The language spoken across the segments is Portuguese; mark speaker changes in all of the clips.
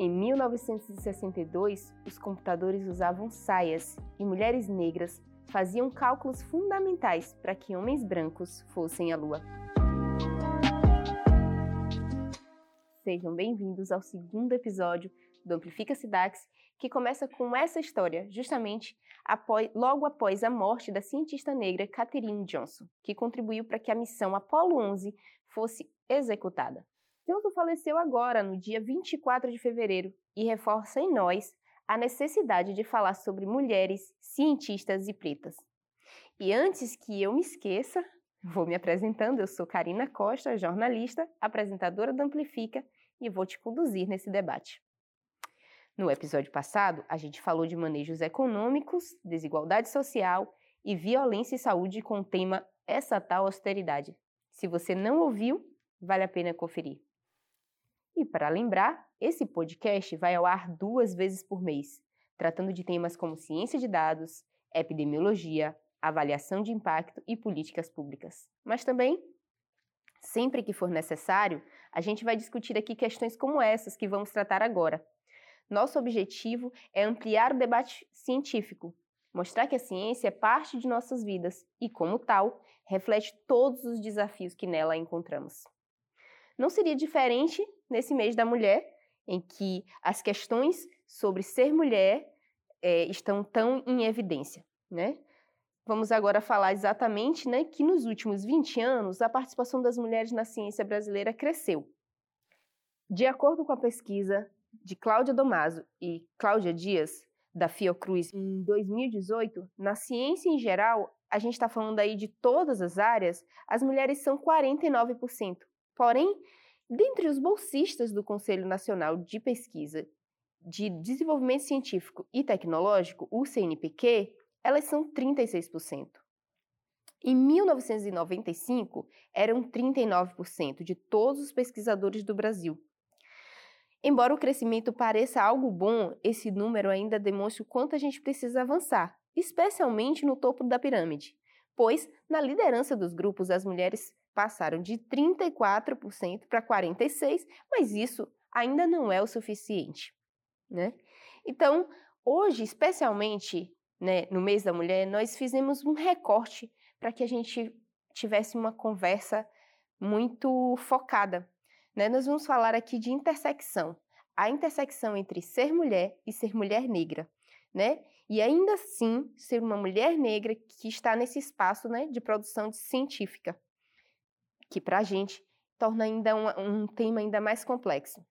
Speaker 1: Em 1962, os computadores usavam saias e mulheres negras faziam cálculos fundamentais para que homens brancos fossem à Lua. Sejam bem-vindos ao segundo episódio do Amplifica Sidax, que começa com essa história, justamente após, logo após a morte da cientista negra Katherine Johnson, que contribuiu para que a missão Apollo 11 fosse executada. Johnson faleceu agora, no dia 24 de fevereiro, e reforça em nós a necessidade de falar sobre mulheres, cientistas e pretas. E antes que eu me esqueça, vou me apresentando. Eu sou Karina Costa, jornalista, apresentadora do Amplifica e vou te conduzir nesse debate. No episódio passado, a gente falou de manejos econômicos, desigualdade social e violência e saúde com o tema Essa tal austeridade. Se você não ouviu, vale a pena conferir. E para lembrar, esse podcast vai ao ar duas vezes por mês, tratando de temas como ciência de dados, epidemiologia, avaliação de impacto e políticas públicas. Mas também, sempre que for necessário, a gente vai discutir aqui questões como essas que vamos tratar agora. Nosso objetivo é ampliar o debate científico, mostrar que a ciência é parte de nossas vidas e, como tal, reflete todos os desafios que nela encontramos. Não seria diferente nesse mês da mulher, em que as questões sobre ser mulher é, estão tão em evidência, né? Vamos agora falar exatamente né, que nos últimos 20 anos a participação das mulheres na ciência brasileira cresceu. De acordo com a pesquisa de Cláudia Domaso e Cláudia Dias, da Fiocruz, em 2018, na ciência em geral, a gente está falando aí de todas as áreas, as mulheres são 49%. Porém, Dentre os bolsistas do Conselho Nacional de Pesquisa de Desenvolvimento Científico e Tecnológico, o CNPq, elas são 36%. Em 1995, eram 39% de todos os pesquisadores do Brasil. Embora o crescimento pareça algo bom, esse número ainda demonstra o quanto a gente precisa avançar, especialmente no topo da pirâmide, pois na liderança dos grupos as mulheres passaram de 34% para 46%, mas isso ainda não é o suficiente. Né? Então, hoje, especialmente né, no mês da mulher, nós fizemos um recorte para que a gente tivesse uma conversa muito focada. Né? Nós vamos falar aqui de intersecção, a intersecção entre ser mulher e ser mulher negra, né? E ainda assim ser uma mulher negra que está nesse espaço, né, de produção científica que para a gente torna ainda um, um tema ainda mais complexo.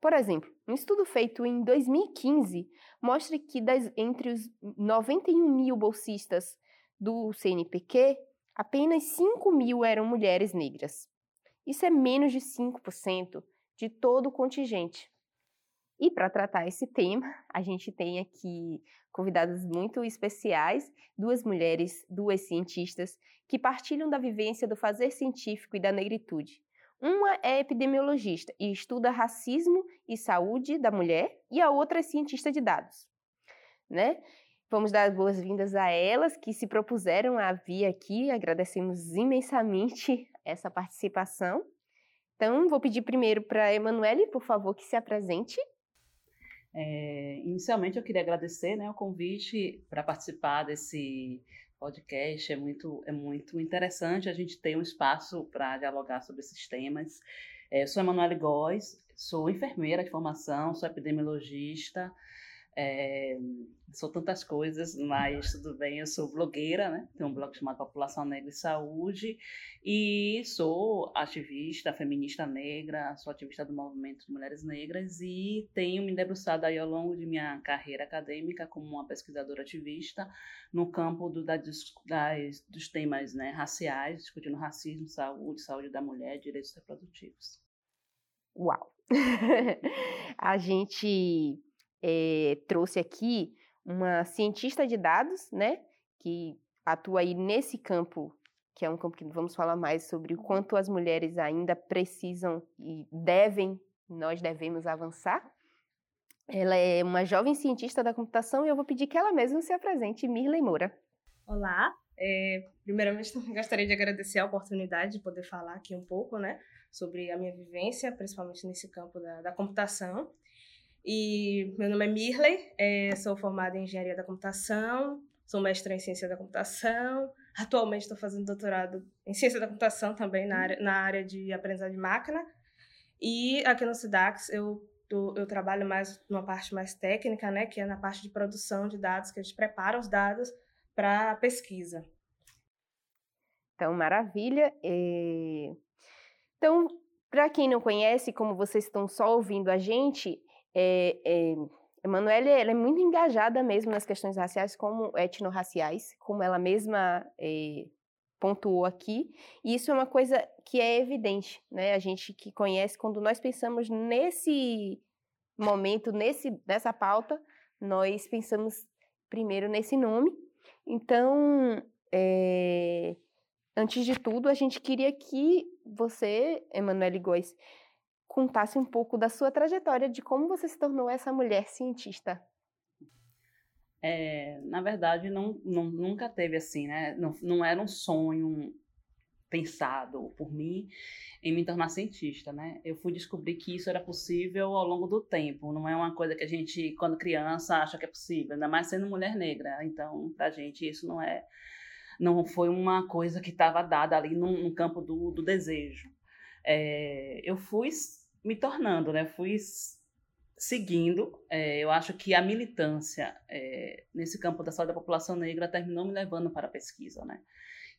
Speaker 1: Por exemplo, um estudo feito em 2015 mostra que das, entre os 91 mil bolsistas do CNPq, apenas 5 mil eram mulheres negras. Isso é menos de 5% de todo o contingente. E para tratar esse tema, a gente tem aqui convidadas muito especiais, duas mulheres, duas cientistas, que partilham da vivência do fazer científico e da negritude. Uma é epidemiologista e estuda racismo e saúde da mulher, e a outra é cientista de dados. Né? Vamos dar boas-vindas a elas que se propuseram a vir aqui. Agradecemos imensamente essa participação. Então, vou pedir primeiro para a Emanuele, por favor, que se apresente.
Speaker 2: É, inicialmente, eu queria agradecer né, o convite para participar desse podcast. É muito, é muito interessante a gente ter um espaço para dialogar sobre esses temas. É, eu sou Emanuele Góes, sou enfermeira de formação, sou epidemiologista. É, sou tantas coisas, mas tudo bem, eu sou blogueira, né? Tenho um blog chamado População Negra e Saúde e sou ativista, feminista negra, sou ativista do movimento de mulheres negras e tenho me debruçado aí ao longo de minha carreira acadêmica como uma pesquisadora ativista no campo do, das, das, dos temas né, raciais, discutindo racismo, saúde, saúde da mulher, direitos reprodutivos.
Speaker 1: Uau! a gente é, trouxe aqui uma cientista de dados, né, que atua aí nesse campo, que é um campo que vamos falar mais sobre o quanto as mulheres ainda precisam e devem, nós devemos avançar. Ela é uma jovem cientista da computação e eu vou pedir que ela mesma se apresente, Mirley Moura.
Speaker 3: Olá, é, primeiramente gostaria de agradecer a oportunidade de poder falar aqui um pouco, né, sobre a minha vivência, principalmente nesse campo da, da computação. E meu nome é Mirley, é, sou formada em Engenharia da Computação, sou mestre em Ciência da Computação. Atualmente estou fazendo doutorado em Ciência da Computação também na área, na área de aprendizagem de máquina. E aqui no SIDAX eu, eu trabalho mais numa parte mais técnica, né, que é na parte de produção de dados, que a gente prepara os dados para pesquisa.
Speaker 1: Então, maravilha. É... Então, para quem não conhece, como vocês estão só ouvindo a gente, é, é, Emanuele ela é muito engajada mesmo nas questões raciais, como etnorraciais, como ela mesma é, pontuou aqui. E isso é uma coisa que é evidente, né? A gente que conhece, quando nós pensamos nesse momento, nesse, nessa pauta, nós pensamos primeiro nesse nome. Então, é, antes de tudo, a gente queria que você, Emanuele Góes, contasse um pouco da sua trajetória, de como você se tornou essa mulher cientista.
Speaker 2: É, na verdade, não, não, nunca teve assim, né? Não, não era um sonho pensado por mim em me tornar cientista, né? Eu fui descobrir que isso era possível ao longo do tempo. Não é uma coisa que a gente, quando criança, acha que é possível, ainda mais sendo mulher negra. Então, pra gente, isso não é, não foi uma coisa que estava dada ali no, campo do, do desejo. É, eu fui me tornando, né? Fui seguindo. É, eu acho que a militância é, nesse campo da saúde da população negra terminou me levando para a pesquisa, né?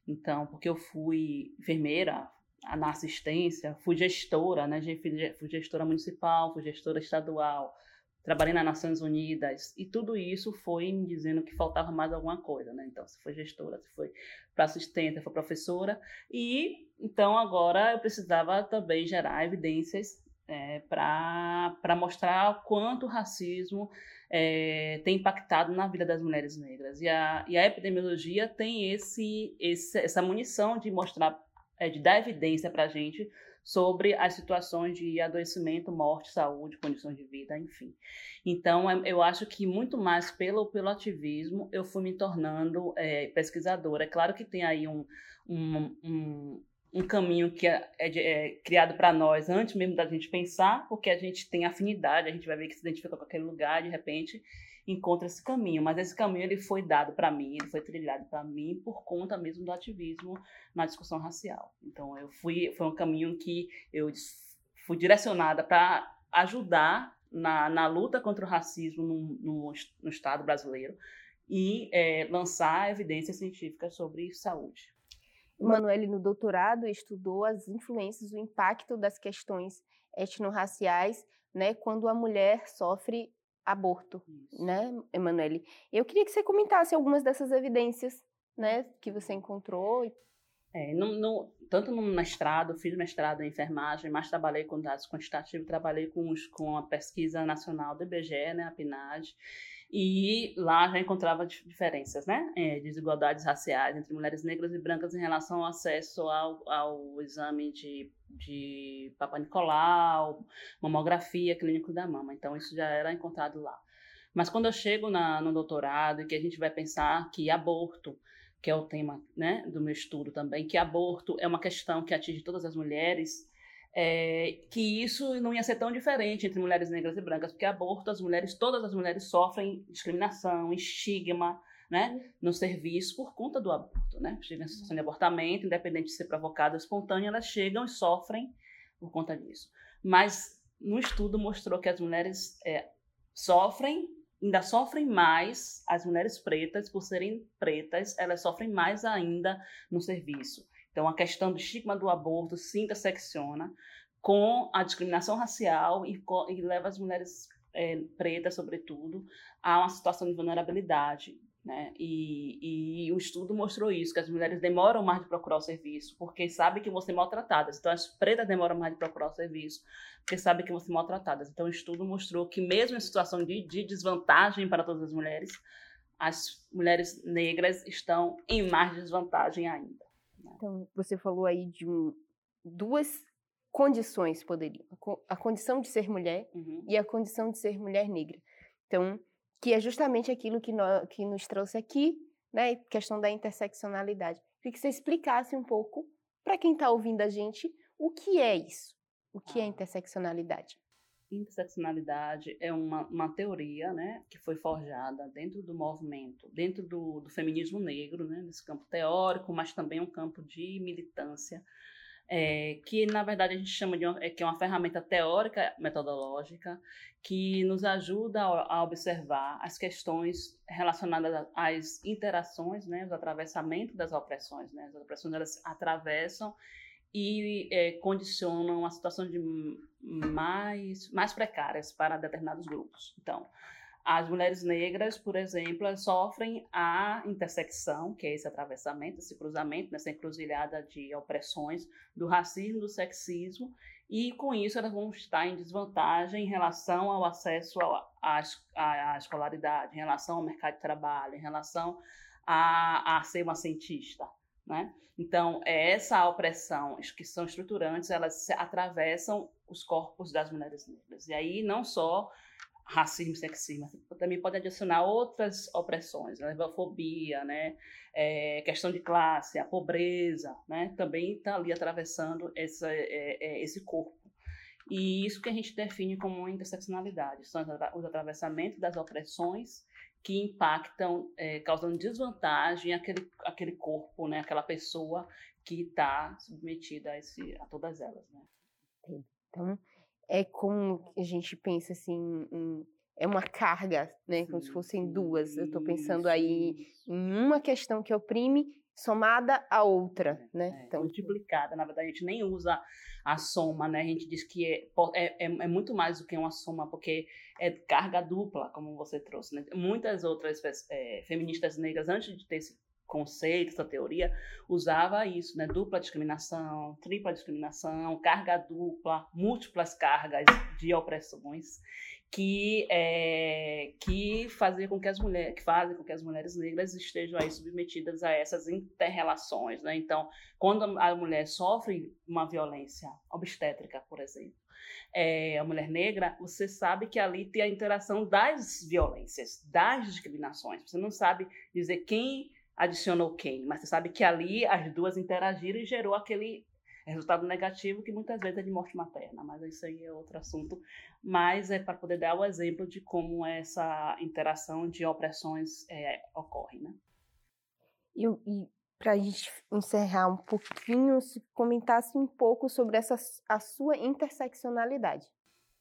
Speaker 2: Então, porque eu fui enfermeira na assistência, fui gestora, né? Fui gestora municipal, fui gestora estadual, trabalhei nas Nações Unidas e tudo isso foi me dizendo que faltava mais alguma coisa, né? Então, se foi gestora, se foi para assistente, foi professora e então agora eu precisava também gerar evidências é, para mostrar quanto o racismo é, tem impactado na vida das mulheres negras. E a, e a epidemiologia tem esse, esse, essa munição de mostrar, é, de dar evidência para a gente sobre as situações de adoecimento, morte, saúde, condições de vida, enfim. Então, é, eu acho que muito mais pelo, pelo ativismo eu fui me tornando é, pesquisadora. É claro que tem aí um, um, um um caminho que é, é, é criado para nós antes mesmo da gente pensar, porque a gente tem afinidade, a gente vai ver que se identifica com aquele lugar, de repente encontra esse caminho. Mas esse caminho ele foi dado para mim, ele foi trilhado para mim por conta mesmo do ativismo na discussão racial. Então eu fui, foi um caminho que eu fui direcionada para ajudar na, na luta contra o racismo no, no, no Estado brasileiro e é, lançar evidências científicas sobre saúde.
Speaker 1: Emanuele, no doutorado, estudou as influências, o impacto das questões etnorraciais, né, quando a mulher sofre aborto, Isso. né, Emanuele? Eu queria que você comentasse algumas dessas evidências, né, que você encontrou.
Speaker 2: É, no, no, tanto no mestrado, fiz mestrado em enfermagem, mas trabalhei com dados quantitativos, trabalhei com, os, com a pesquisa nacional do IBGE, né, a PNAD, e lá já encontrava diferenças, né? É, desigualdades raciais entre mulheres negras e brancas em relação ao acesso ao, ao exame de, de Papa Nicolau, mamografia, clínico da mama. Então, isso já era encontrado lá. Mas quando eu chego na, no doutorado e que a gente vai pensar que aborto, que é o tema né, do meu estudo também, que aborto é uma questão que atinge todas as mulheres, é, que isso não ia ser tão diferente entre mulheres negras e brancas, porque aborto, as mulheres, todas as mulheres sofrem discriminação, estigma, né, no serviço por conta do aborto, né? Chega em situação de abortamento, independente de ser provocado ou espontâneo, elas chegam e sofrem por conta disso. Mas no estudo mostrou que as mulheres é, sofrem, ainda sofrem mais, as mulheres pretas, por serem pretas, elas sofrem mais ainda no serviço. Então, a questão do estigma do aborto se intersecciona com a discriminação racial e, e leva as mulheres é, pretas, sobretudo, a uma situação de vulnerabilidade. Né? E, e, o estudo mostrou isso, que as mulheres demoram mais de procurar o serviço, porque sabem que vão ser maltratadas. Então, as pretas demoram mais de procurar o serviço, porque sabem que vão ser maltratadas. Então, o estudo mostrou que, mesmo em situação de, de desvantagem para todas as mulheres, as mulheres negras estão em mais desvantagem ainda.
Speaker 1: Então, você falou aí de um, duas condições poderiam. A condição de ser mulher uhum. e a condição de ser mulher negra. Então, que é justamente aquilo que, nós, que nos trouxe aqui, né? Questão da interseccionalidade. Queria que você explicasse um pouco, para quem está ouvindo a gente, o que é isso? O que é ah. interseccionalidade?
Speaker 2: Interseccionalidade é uma, uma teoria né, que foi forjada dentro do movimento, dentro do, do feminismo negro, né, nesse campo teórico, mas também um campo de militância, é, que na verdade a gente chama de uma, é, que é uma ferramenta teórica metodológica que nos ajuda a, a observar as questões relacionadas às interações, né, os atravessamentos das opressões. Né, as opressões elas atravessam e é, condicionam a situação de mais, mais precárias para determinados grupos. Então, as mulheres negras, por exemplo, sofrem a intersecção, que é esse atravessamento, esse cruzamento, nessa encruzilhada de opressões do racismo, do sexismo, e com isso elas vão estar em desvantagem em relação ao acesso à, escolaridade, em relação ao mercado de trabalho, em relação a, a ser uma cientista. Né? Então, é essa opressão que são estruturantes, elas atravessam os corpos das mulheres negras. E aí, não só racismo, sexismo, também pode adicionar outras opressões, né? levofobia, né? É, questão de classe, a pobreza, né? Também está ali atravessando essa, é, é, esse corpo. E isso que a gente define como interseccionalidade, são os atravessamentos das opressões que impactam, é, causando desvantagem àquele, àquele corpo, né, aquela pessoa que está submetida a, esse, a todas elas. Né?
Speaker 1: Então, é como a gente pensa assim, em, é uma carga, né, como se fossem duas. Eu estou pensando aí em uma questão que oprime somada a outra, é, né?
Speaker 2: É, então, multiplicada. Na verdade, a gente nem usa a soma, né? A gente diz que é, é, é, é, muito mais do que uma soma, porque é carga dupla, como você trouxe. Né? Muitas outras é, feministas negras, antes de ter esse conceito, essa teoria, usava isso, né? Dupla discriminação, tripla discriminação, carga dupla, múltiplas cargas de opressões que é, que fazia com que as mulheres que fazem com que as mulheres negras estejam aí submetidas a essas interrelações, né? Então, quando a mulher sofre uma violência obstétrica, por exemplo, é, a mulher negra, você sabe que ali tem a interação das violências, das discriminações. Você não sabe dizer quem adicionou quem, mas você sabe que ali as duas interagiram e gerou aquele resultado negativo que muitas vezes é de morte materna, mas isso aí é outro assunto. Mas é para poder dar o exemplo de como essa interação de opressões é, ocorre, né?
Speaker 1: E, e para a gente encerrar um pouquinho, se comentasse um pouco sobre essa, a sua interseccionalidade.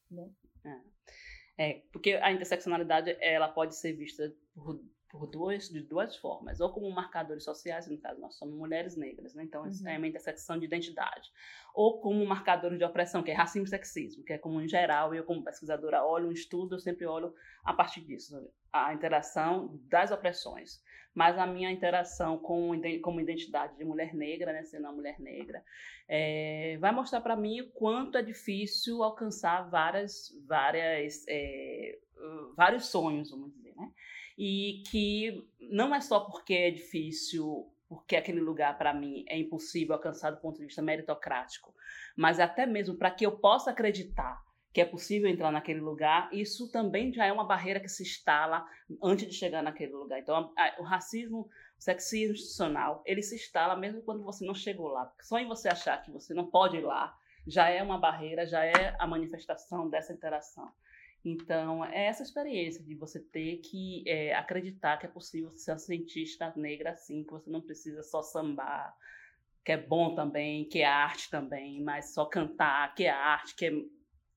Speaker 1: Né?
Speaker 2: É. é, porque a interseccionalidade ela pode ser vista por por duas, de duas formas, ou como marcadores sociais, no caso nós somos mulheres negras, né? então uhum. é uma intersecção de identidade, ou como marcadores de opressão, que é racismo e sexismo, que é como em geral, eu como pesquisadora olho um estudo, eu sempre olho a partir disso, a interação das opressões, mas a minha interação com como identidade de mulher negra, né, sendo uma mulher negra, é, vai mostrar para mim o quanto é difícil alcançar várias, várias, é, vários sonhos, vamos dizer? E que não é só porque é difícil, porque aquele lugar para mim é impossível alcançar do ponto de vista meritocrático, mas até mesmo para que eu possa acreditar que é possível entrar naquele lugar, isso também já é uma barreira que se instala antes de chegar naquele lugar. Então, o racismo, o sexismo institucional, ele se instala mesmo quando você não chegou lá. Só em você achar que você não pode ir lá, já é uma barreira, já é a manifestação dessa interação. Então, é essa experiência de você ter que é, acreditar que é possível ser uma cientista negra assim, que você não precisa só sambar, que é bom também, que é arte também, mas só cantar, que é arte, que é,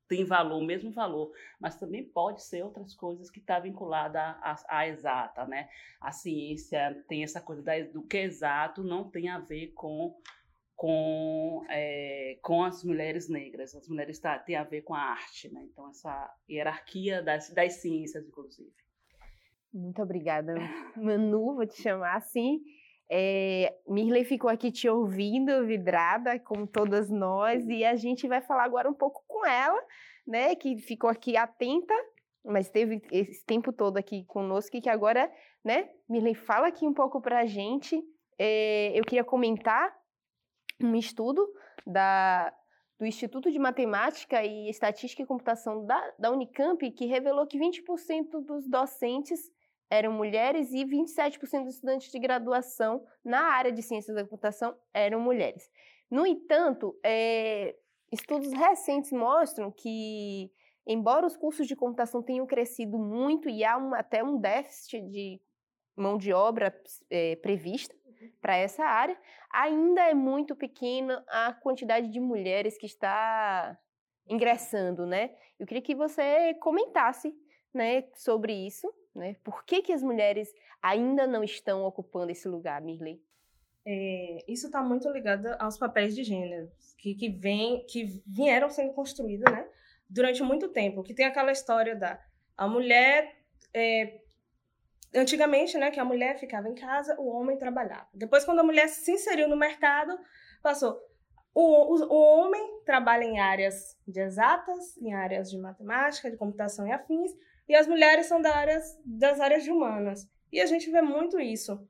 Speaker 2: tem valor, mesmo valor, mas também pode ser outras coisas que está vinculada à, à, exata, né? A ciência tem essa coisa da, do que é exato não tem a ver com com, é, com as mulheres negras. As mulheres tá, têm a ver com a arte, né? Então, essa hierarquia das, das ciências, inclusive.
Speaker 1: Muito obrigada, Manu, vou te chamar assim. É, Mirley ficou aqui te ouvindo, vidrada, como todas nós, e a gente vai falar agora um pouco com ela, né, que ficou aqui atenta, mas teve esse tempo todo aqui conosco, e que agora, né, Mirley, fala aqui um pouco para a gente. É, eu queria comentar um estudo da, do Instituto de Matemática e Estatística e Computação da, da Unicamp que revelou que 20% dos docentes eram mulheres e 27% dos estudantes de graduação na área de ciências da computação eram mulheres. No entanto, é, estudos recentes mostram que embora os cursos de computação tenham crescido muito e há um, até um déficit de mão de obra é, prevista para essa área, ainda é muito pequena a quantidade de mulheres que está ingressando, né? Eu queria que você comentasse, né, sobre isso, né? Por que que as mulheres ainda não estão ocupando esse lugar, Mirley?
Speaker 3: É, isso está muito ligado aos papéis de gênero que, que, vem, que vieram sendo construídos, né? Durante muito tempo, que tem aquela história da a mulher é, antigamente, né, que a mulher ficava em casa, o homem trabalhava. Depois, quando a mulher se inseriu no mercado, passou. O, o, o homem trabalha em áreas de exatas, em áreas de matemática, de computação e afins, e as mulheres são da áreas, das áreas de humanas. E a gente vê muito isso.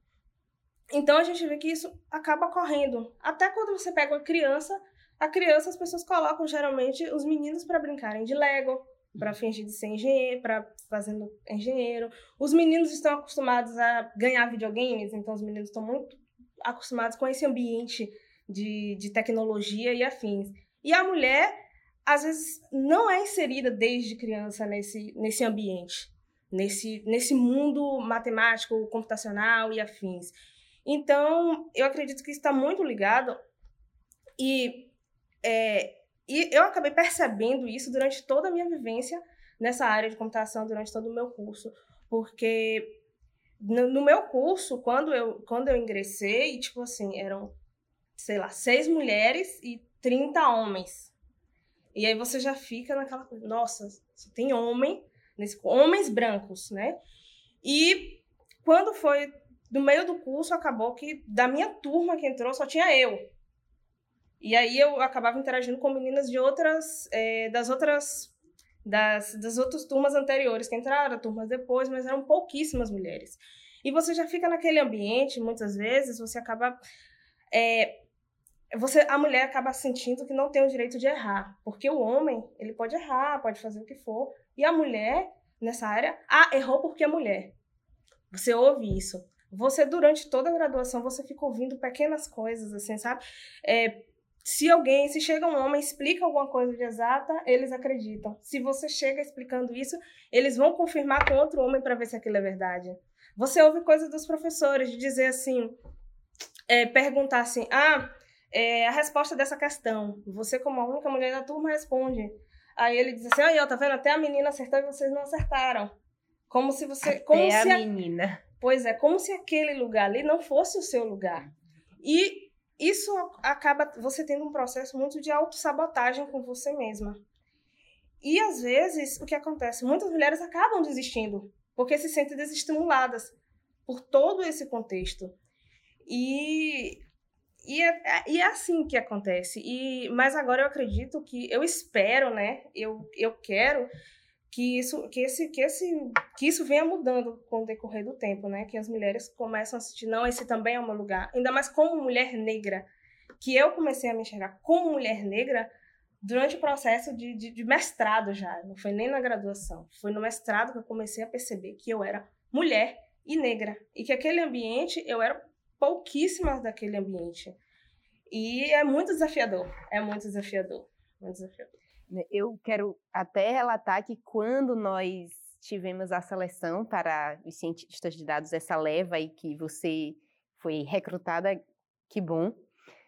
Speaker 3: Então a gente vê que isso acaba correndo. Até quando você pega uma criança, a criança as pessoas colocam geralmente os meninos para brincarem de Lego, para fingir de ser engenheiro, para fazendo engenheiro. Os meninos estão acostumados a ganhar videogames, então os meninos estão muito acostumados com esse ambiente de, de tecnologia e afins. E a mulher, às vezes, não é inserida desde criança nesse, nesse ambiente, nesse, nesse mundo matemático, computacional e afins. Então, eu acredito que está muito ligado e é, e eu acabei percebendo isso durante toda a minha vivência nessa área de computação, durante todo o meu curso. Porque no, meu curso, quando eu, quando eu ingressei, tipo assim, eram, sei lá, seis mulheres e 30 homens. E aí você já fica naquela coisa, nossa, só tem homem, nesse, homens brancos, né? E quando foi no meio do curso, acabou que da minha turma que entrou só tinha eu. E aí eu acabava interagindo com meninas de outras, é, das outras, das, das outras turmas anteriores que entraram, turmas depois, mas eram pouquíssimas mulheres. E você já fica naquele ambiente, muitas vezes, você acaba. É, você, a mulher acaba sentindo que não tem o direito de errar, porque o homem ele pode errar, pode fazer o que for, e a mulher nessa área, ah, errou porque é mulher. Você ouve isso. Você durante toda a graduação você fica ouvindo pequenas coisas assim, sabe? É, se alguém, se chega um homem explica alguma coisa de exata, eles acreditam. Se você chega explicando isso, eles vão confirmar com outro homem para ver se aquilo é verdade. Você ouve coisas dos professores de dizer assim, é, perguntar assim, ah, é, a resposta dessa questão. Você como a única mulher da turma responde. Aí ele diz assim, aí, ó, tá vendo? Até a menina acertou e vocês não acertaram. Como se você...
Speaker 1: Até
Speaker 3: como
Speaker 1: a
Speaker 3: se
Speaker 1: menina.
Speaker 3: Pois é, como se aquele lugar ali não fosse o seu lugar. E isso acaba você tendo um processo muito de autossabotagem com você mesma. E às vezes, o que acontece? Muitas mulheres acabam desistindo, porque se sentem desestimuladas por todo esse contexto. E, e, é, é, e é assim que acontece. E, mas agora eu acredito que, eu espero, né? Eu, eu quero que isso, que esse, que esse, que isso venha mudando com o decorrer do tempo, né? Que as mulheres começam a sentir, não, esse também é o meu lugar. Ainda mais como mulher negra, que eu comecei a me enxergar como mulher negra durante o processo de, de, de mestrado já. Não foi nem na graduação, foi no mestrado que eu comecei a perceber que eu era mulher e negra e que aquele ambiente eu era pouquíssimas daquele ambiente. E é muito desafiador, é muito desafiador, muito desafiador.
Speaker 1: Né, eu quero até relatar que quando nós tivemos a seleção para os cientistas de dados, essa leva aí que você foi recrutada, que bom.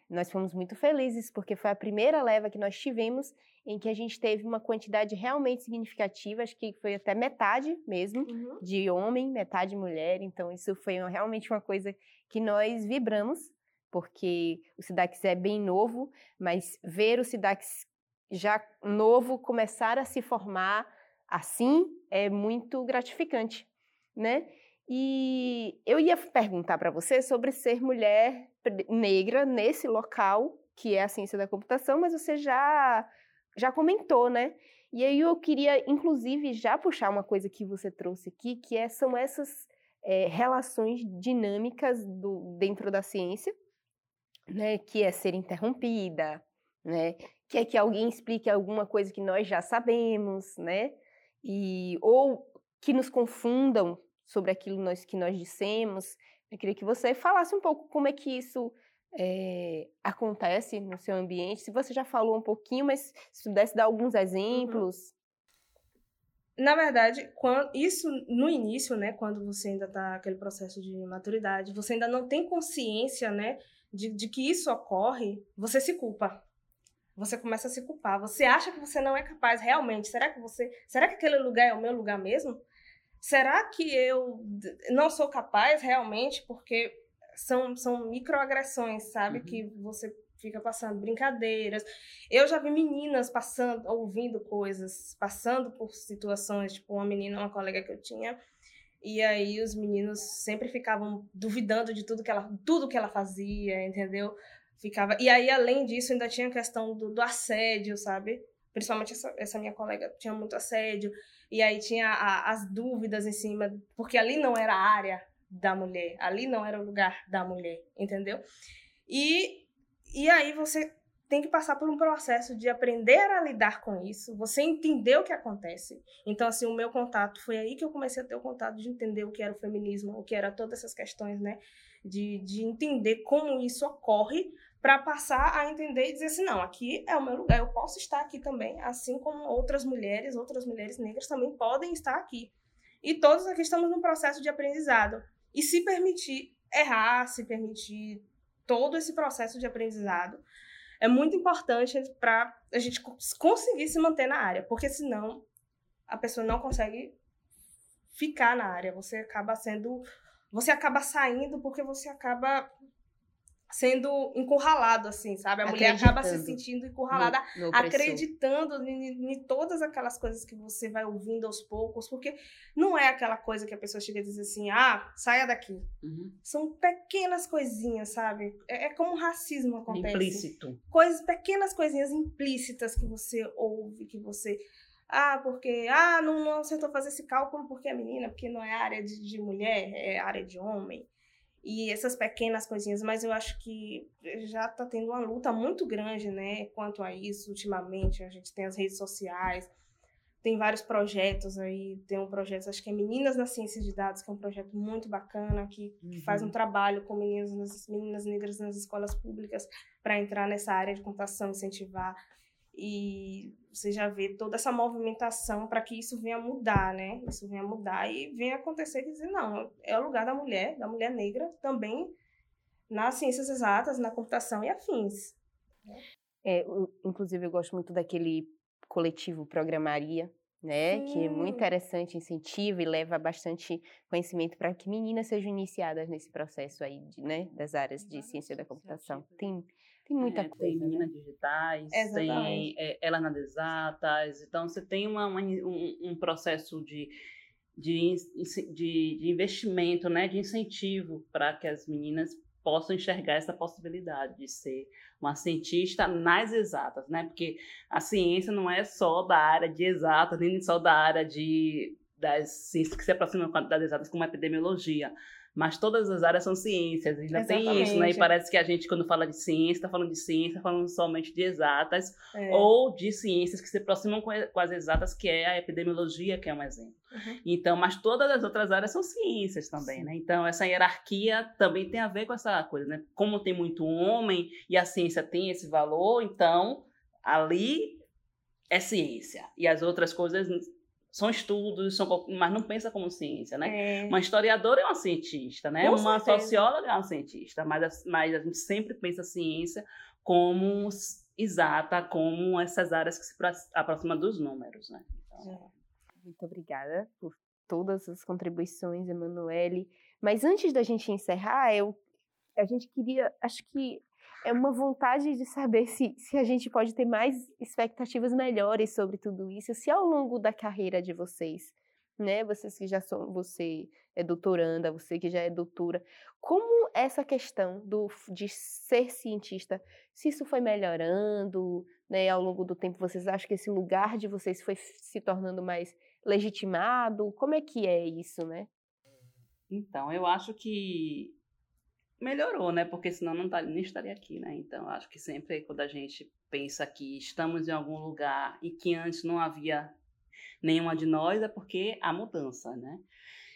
Speaker 1: Nós fomos muito felizes porque foi a primeira leva que nós tivemos em que a gente teve uma quantidade realmente significativa, acho que foi até metade mesmo, uhum. de homem, metade mulher. Então, isso foi realmente uma coisa que nós vibramos, porque o SIDAX é bem novo, mas ver o SIDAX já novo começar a se formar assim é muito gratificante, né? E eu ia perguntar para você sobre ser mulher negra nesse local que é a ciência da computação, mas você já já comentou, né? E aí eu queria, inclusive, já puxar uma coisa que você trouxe aqui, que é, são essas é, relações dinâmicas do, dentro da ciência, né? Que é ser interrompida, né? Quer que alguém explique alguma coisa que nós já sabemos, né? E, ou que nos confundam sobre aquilo nós, que nós dissemos. Eu queria que você falasse um pouco como é que isso é, acontece no seu ambiente. Se você já falou um pouquinho, mas se pudesse dar alguns uhum. exemplos.
Speaker 3: na verdade, quando, isso no início, né, quando você ainda está aquele processo de maturidade, você ainda não tem consciência, né, de, de que isso ocorre, você se culpa. Você começa a se culpar. Você acha que você não é capaz realmente. Será que você, será que aquele lugar é o meu lugar mesmo? Será que eu não sou capaz realmente porque são, são microagressões, sabe? Uhum. Que você fica passando brincadeiras. Eu já vi meninas passando, ouvindo coisas, passando por situações, tipo uma menina, uma colega que eu tinha, e aí os meninos sempre ficavam duvidando de tudo que ela, tudo que ela fazia, entendeu? Ficava. E aí além disso ainda tinha a questão do, do assédio, sabe? Principalmente essa, essa minha colega tinha muito assédio. E aí tinha a, as dúvidas em cima, porque ali não era a área da mulher, ali não era o lugar da mulher, entendeu? E e aí você tem que passar por um processo de aprender a lidar com isso, você entender o que acontece. Então, assim, o meu contato foi aí que eu comecei a ter o contato de entender o que era o feminismo, o que era todas essas questões, né? De, de entender como isso ocorre, para passar a entender e dizer assim: não, aqui é o meu lugar, eu posso estar aqui também, assim como outras mulheres, outras mulheres negras também podem estar aqui. E todos aqui estamos num processo de aprendizado. E se permitir errar, se permitir todo esse processo de aprendizado é muito importante para a gente conseguir se manter na área, porque senão a pessoa não consegue ficar na área. Você acaba sendo, você acaba saindo porque você acaba sendo encurralado, assim, sabe? A mulher acaba se sentindo encurralada, no, no acreditando em, em, todas aquelas coisas que você vai ouvindo aos poucos, porque não é aquela coisa que a pessoa chega e diz assim, ah, saia daqui. Uhum. São pequenas coisinhas, sabe? É, é como o racismo acontece.
Speaker 2: Implícito.
Speaker 3: Coisas, pequenas coisinhas implícitas que você ouve, que você... Ah, porque... Ah, não, não acertou fazer esse cálculo porque é menina, porque não é área de, de mulher, é área de homem e essas pequenas coisinhas, mas eu acho que já está tendo uma luta muito grande, né, quanto a isso ultimamente. A gente tem as redes sociais, tem vários projetos aí, tem um projeto, acho que é Meninas na Ciência de Dados, que é um projeto muito bacana, que, uhum. que faz um uhum. trabalho com meninas, meninas negras nas escolas públicas para entrar nessa área de computação, incentivar e você já vê toda essa movimentação para que isso venha mudar, né? Isso venha mudar e venha acontecer que dizer, não, é o lugar da mulher, da mulher negra, também nas ciências exatas, na computação e afins.
Speaker 1: É, inclusive, eu gosto muito daquele coletivo Programaria, né? Sim. Que é muito interessante, incentiva e leva bastante conhecimento para que meninas sejam iniciadas nesse processo aí, de, né? Das áreas de ciência da computação. Tem tem muita é, coisa.
Speaker 2: Tem meninas né? digitais, Exatamente. tem é, elas nas exatas. Então, você tem uma, uma um, um, processo de, de, de, de investimento, né, de incentivo para que as meninas possam enxergar essa possibilidade de ser uma cientista nas exatas, né? Porque a ciência não é só da área de exatas, nem só da área de das ciências que se aproximam das exatas, como a epidemiologia mas todas as áreas são ciências, ainda Exatamente. tem isso, né? E parece que a gente, quando fala de ciência, está falando de ciência, falando somente de exatas, é. ou de ciências que se aproximam com, as exatas, que é a epidemiologia, que é um exemplo. Uhum. Então, mas todas as outras áreas são ciências também, Sim. né? Então, essa hierarquia também tem a ver com essa coisa, né? Como tem muito homem e a ciência tem esse valor, então ali é ciência. E as outras coisas são estudos, são, mas não pensa como ciência, né? É. Uma historiadora é uma cientista, né? Com uma certeza. socióloga é uma cientista, mas a, mas a gente sempre pensa a ciência como exata, como essas áreas que se aproximam dos números, né? Então...
Speaker 1: Muito obrigada por todas as contribuições, Emanuele. Mas antes da gente encerrar, eu, a gente queria, acho que é uma vontade de saber se, se a gente pode ter mais expectativas melhores sobre tudo isso, se ao longo da carreira de vocês, né, vocês que já são, você é doutoranda, você que já é doutora, como essa questão do, de ser cientista, se isso foi melhorando, né, ao longo do tempo, vocês acham que esse lugar de vocês foi se tornando mais legitimado? Como é que é isso, né?
Speaker 2: Então, eu acho que melhorou, né? Porque senão não tá, nem estaria aqui, né? Então, acho que sempre quando a gente pensa que estamos em algum lugar e que antes não havia nenhuma de nós, é porque há mudança, né?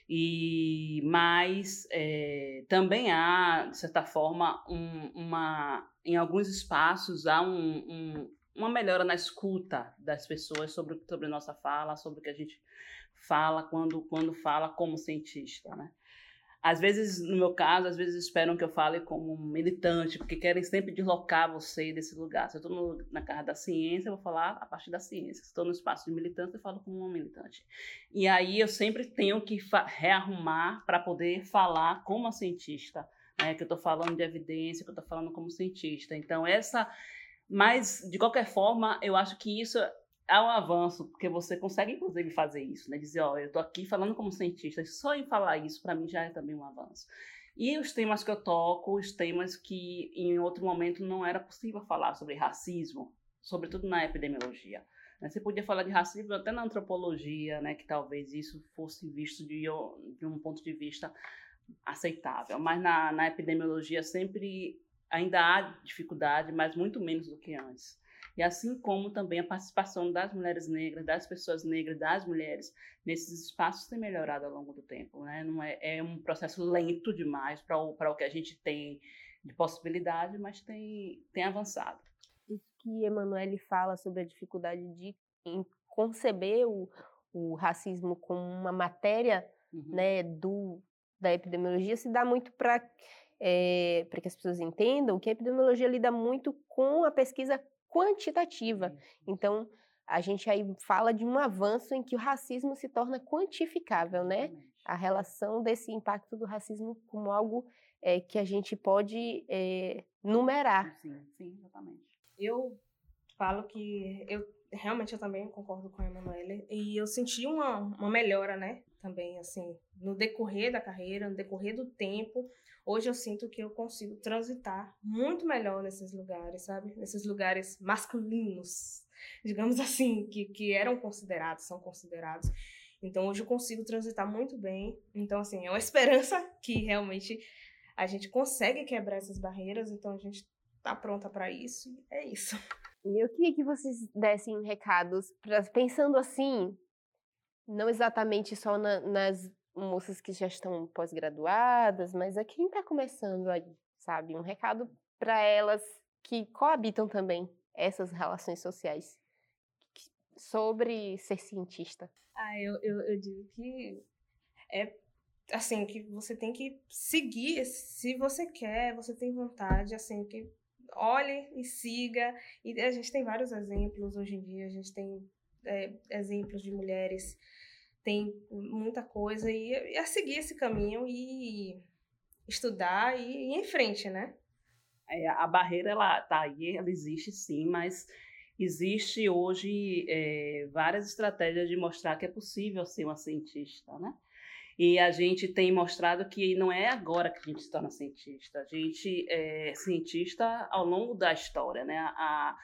Speaker 2: E, mas é, também há, de certa forma, um, uma, em alguns espaços há um, um, uma melhora na escuta das pessoas sobre, sobre nossa fala, sobre o que a gente fala quando, quando fala como cientista, né? Às vezes, no meu caso, às vezes esperam que eu fale como militante, porque querem sempre deslocar você desse lugar. Se eu estou na casa da ciência, eu vou falar a partir da ciência. Se estou no espaço de militância, eu falo como uma militante. E aí eu sempre tenho que rearrumar para poder falar como cientista, né? que eu estou falando de evidência, que eu estou falando como cientista. Então, essa. Mas, de qualquer forma, eu acho que isso é um avanço, porque você consegue, inclusive, fazer isso, né? Dizer, ó, oh, eu tô aqui falando como cientista, só em falar isso, para mim, já é também um avanço. E os temas que eu toco, os temas que em outro momento não era possível falar sobre racismo, sobretudo na epidemiologia. Né? Você podia falar de racismo até na antropologia, né? Que talvez isso fosse visto de, de um ponto de vista aceitável. Mas na, na epidemiologia sempre ainda há dificuldade, mas muito menos do que antes e assim como também a participação das mulheres negras, das pessoas negras, das mulheres nesses espaços tem melhorado ao longo do tempo, né? Não é, é um processo lento demais para o, para o que a gente tem de possibilidade, mas tem, tem avançado.
Speaker 1: Isso que Emanuele fala sobre a dificuldade de conceber o, o racismo como uma matéria uhum. né, do, da epidemiologia se dá muito para é, para que as pessoas entendam que a epidemiologia lida muito com a pesquisa quantitativa. Então, a gente aí fala de um avanço em que o racismo se torna quantificável, né? A relação desse impacto do racismo como algo é, que a gente pode é, numerar.
Speaker 2: Sim, sim, exatamente.
Speaker 3: Eu falo que eu realmente eu também concordo com a Emanuele e eu senti uma, uma melhora, né? Também assim no decorrer da carreira, no decorrer do tempo, Hoje eu sinto que eu consigo transitar muito melhor nesses lugares, sabe? Nesses lugares masculinos, digamos assim, que, que eram considerados, são considerados. Então hoje eu consigo transitar muito bem. Então, assim, é uma esperança que realmente a gente consegue quebrar essas barreiras. Então a gente tá pronta para isso. E é isso.
Speaker 1: E eu queria que vocês dessem recados, pra, pensando assim, não exatamente só na, nas moças que já estão pós-graduadas, mas é quem está começando aí, sabe? Um recado para elas que coabitam também essas relações sociais sobre ser cientista.
Speaker 3: Ah, eu, eu, eu digo que é assim que você tem que seguir se você quer, você tem vontade, assim que olhe e siga. E a gente tem vários exemplos hoje em dia. A gente tem é, exemplos de mulheres tem muita coisa e é seguir esse caminho e estudar e ir em frente, né?
Speaker 2: É, a barreira ela tá aí, ela existe sim, mas existe hoje é, várias estratégias de mostrar que é possível ser uma cientista, né? E a gente tem mostrado que não é agora que a gente se torna cientista, a gente é cientista ao longo da história, né? A,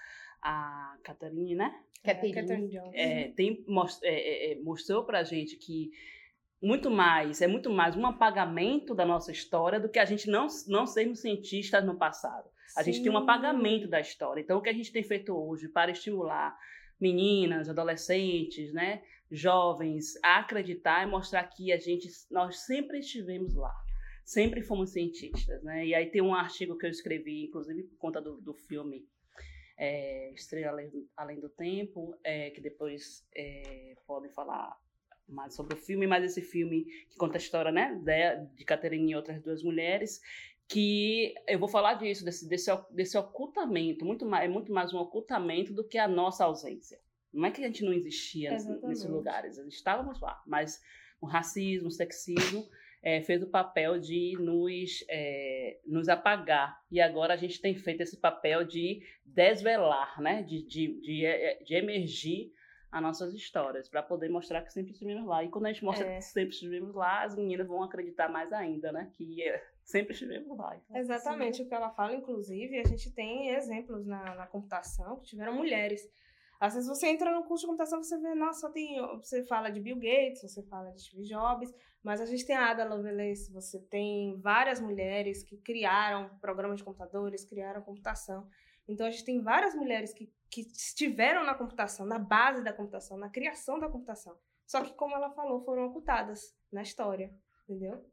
Speaker 2: a Catarine, né?
Speaker 1: Catherine,
Speaker 2: é, tem, most, é, é, é mostrou para a gente que muito mais, é muito mais um apagamento da nossa história do que a gente não, não sermos cientistas no passado. A Sim. gente tem um apagamento da história. Então, o que a gente tem feito hoje para estimular meninas, adolescentes, né, jovens a acreditar e mostrar que a gente, nós sempre estivemos lá, sempre fomos cientistas, né? E aí tem um artigo que eu escrevi, inclusive por conta do, do filme é, Estrela Além do, Além do Tempo, é, que depois é, podem falar mais sobre o filme, mas esse filme que conta a história né, de, de e outras duas mulheres, que eu vou falar disso, desse, desse, desse ocultamento, muito mais, é muito mais um ocultamento do que a nossa ausência. Não é que a gente não existia nesses lugares, estávamos lá, mas o racismo, o sexismo é, fez o papel de nos, é, nos apagar. E agora a gente tem feito esse papel de desvelar, né? de, de, de, é, de emergir as nossas histórias, para poder mostrar que sempre estivemos lá. E quando a gente mostra é. que sempre estivemos lá, as meninas vão acreditar mais ainda, né? Que é, sempre estivemos lá.
Speaker 3: Então, Exatamente sim. o que ela fala, inclusive, a gente tem exemplos na, na computação que tiveram mulheres. Às vezes você entra no curso de computação, você vê, nossa, tem, você fala de Bill Gates, você fala de Steve Jobs, mas a gente tem a Ada Lovelace, você tem várias mulheres que criaram programas de computadores, criaram computação. Então a gente tem várias mulheres que, que estiveram na computação, na base da computação, na criação da computação. Só que, como ela falou, foram ocultadas na história, entendeu?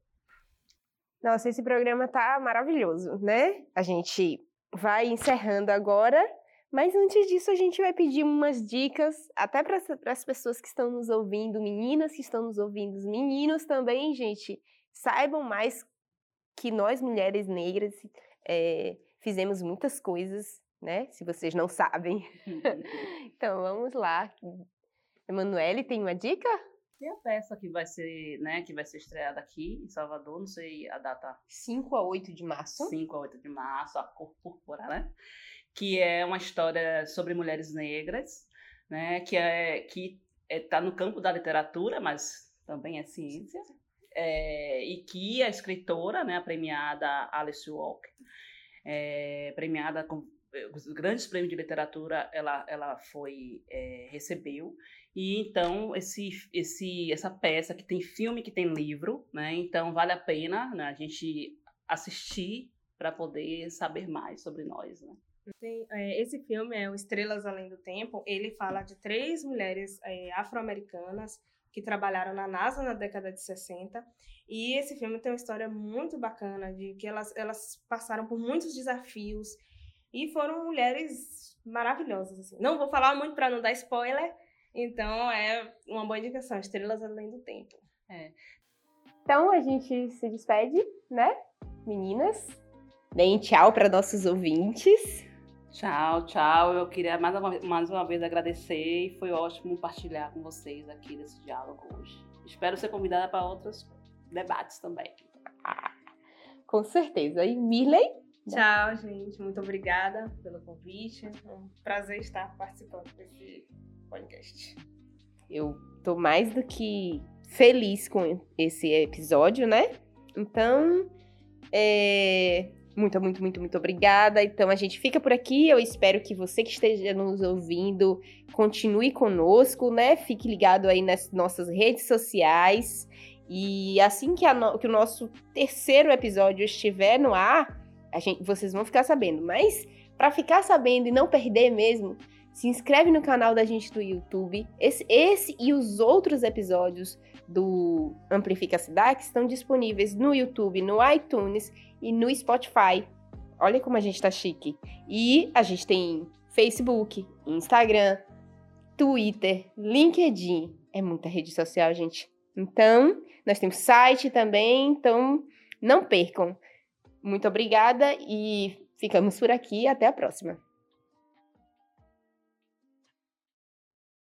Speaker 1: Nossa, esse programa tá maravilhoso, né? A gente vai encerrando agora, Mas antes disso, a gente vai pedir umas dicas, até para as pessoas que estão nos ouvindo, meninas que estão nos ouvindo, meninos também, gente, saibam mais que nós, mulheres negras, é, fizemos muitas coisas, né? Se vocês não sabem. então, vamos lá. Emanuele, tem uma dica?
Speaker 2: Tem a peça que vai ser, né, que vai ser estreada aqui em Salvador, não sei a data.
Speaker 1: 5 a 8 de março.
Speaker 2: 5 a 8 de março, a cor púrpura, né? Que é uma história sobre mulheres negras, né? Que é que está é, no campo da literatura, mas também é ciência. É, e que a escritora, né, a premiada Alice Walker, é, premiada com os grandes prêmios de literatura, ela, ela foi é, recebeu e então esse, esse, essa peça que tem filme, que tem livro, né? Então vale a pena né, a gente assistir para poder saber mais sobre nós, né?
Speaker 3: Tem, é, esse filme é o Estrelas Além do Tempo. Ele fala de três mulheres é, afro-americanas que trabalharam na NASA na década de 60. E esse filme tem uma história muito bacana de que elas, elas passaram por muitos desafios e foram mulheres maravilhosas. Assim. Não vou falar muito para não dar spoiler, então é uma boa indicação, Estrelas Além do Tempo.
Speaker 1: É. Então a gente se despede, né, meninas? Deem tchau para nossos ouvintes.
Speaker 2: Tchau, tchau. Eu queria mais uma, mais uma vez agradecer e foi ótimo compartilhar com vocês aqui nesse diálogo hoje. Espero ser convidada para outros debates também.
Speaker 1: Ah, com certeza. E Mirley?
Speaker 3: Tchau, gente. Muito obrigada pelo convite. É um prazer estar participando desse podcast.
Speaker 1: Eu tô mais do que feliz com esse episódio, né? Então, é... muito, muito, muito, muito obrigada. Então, a gente fica por aqui. Eu espero que você que esteja nos ouvindo continue conosco, né? Fique ligado aí nas nossas redes sociais. E assim que, no... que o nosso terceiro episódio estiver no ar, gente... vocês vão ficar sabendo. Mas, para ficar sabendo e não perder mesmo, se inscreve no canal da gente do YouTube. Esse, esse e os outros episódios do Amplifica Cidade estão disponíveis no YouTube, no iTunes e no Spotify. Olha como a gente tá chique. E a gente tem Facebook, Instagram, Twitter, LinkedIn. É muita rede social, gente. Então, nós temos site também, então não percam. Muito obrigada e ficamos por aqui. Até a próxima.